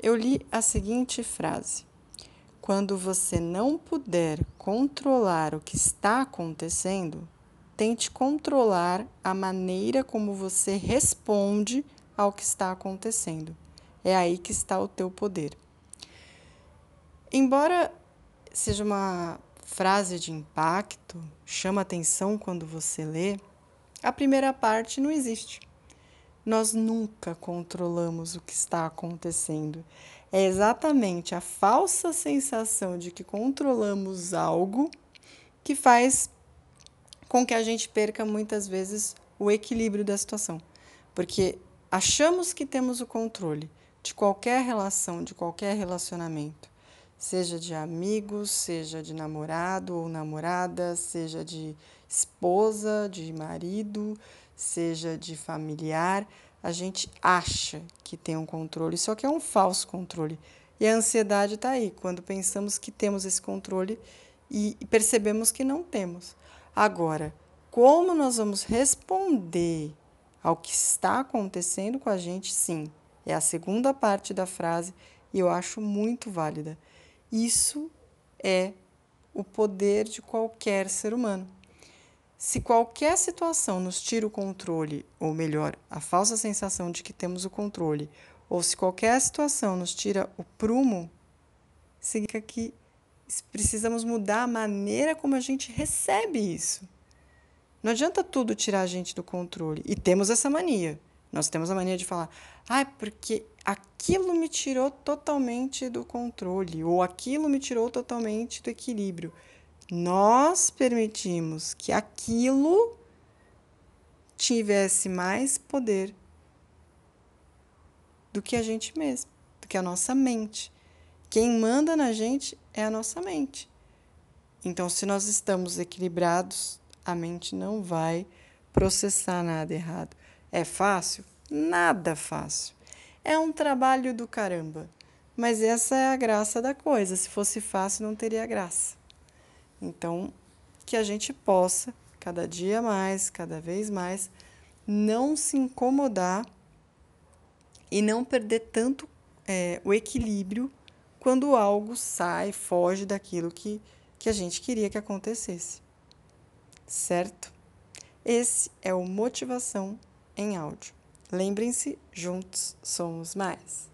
eu li a seguinte frase: Quando você não puder controlar o que está acontecendo, tente controlar a maneira como você responde ao que está acontecendo. É aí que está o teu poder. Embora seja uma frase de impacto, chama atenção quando você lê, a primeira parte não existe. Nós nunca controlamos o que está acontecendo. É exatamente a falsa sensação de que controlamos algo que faz com que a gente perca muitas vezes o equilíbrio da situação. Porque achamos que temos o controle de qualquer relação, de qualquer relacionamento seja de amigos, seja de namorado ou namorada, seja de esposa, de marido, seja de familiar, a gente acha que tem um controle, só que é um falso controle. E a ansiedade está aí, quando pensamos que temos esse controle e percebemos que não temos. Agora, como nós vamos responder ao que está acontecendo com a gente, sim, é a segunda parte da frase e eu acho muito válida. Isso é o poder de qualquer ser humano. Se qualquer situação nos tira o controle, ou melhor, a falsa sensação de que temos o controle, ou se qualquer situação nos tira o prumo, significa que precisamos mudar a maneira como a gente recebe isso. Não adianta tudo tirar a gente do controle. E temos essa mania. Nós temos a mania de falar, ah, porque aquilo me tirou totalmente do controle, ou aquilo me tirou totalmente do equilíbrio. Nós permitimos que aquilo tivesse mais poder do que a gente mesmo, do que a nossa mente. Quem manda na gente é a nossa mente. Então, se nós estamos equilibrados, a mente não vai processar nada errado. É fácil? Nada fácil. É um trabalho do caramba. Mas essa é a graça da coisa. Se fosse fácil, não teria graça. Então, que a gente possa, cada dia mais, cada vez mais, não se incomodar e não perder tanto é, o equilíbrio quando algo sai, foge daquilo que, que a gente queria que acontecesse. Certo? Esse é o Motivação em áudio. Lembrem-se, juntos somos mais.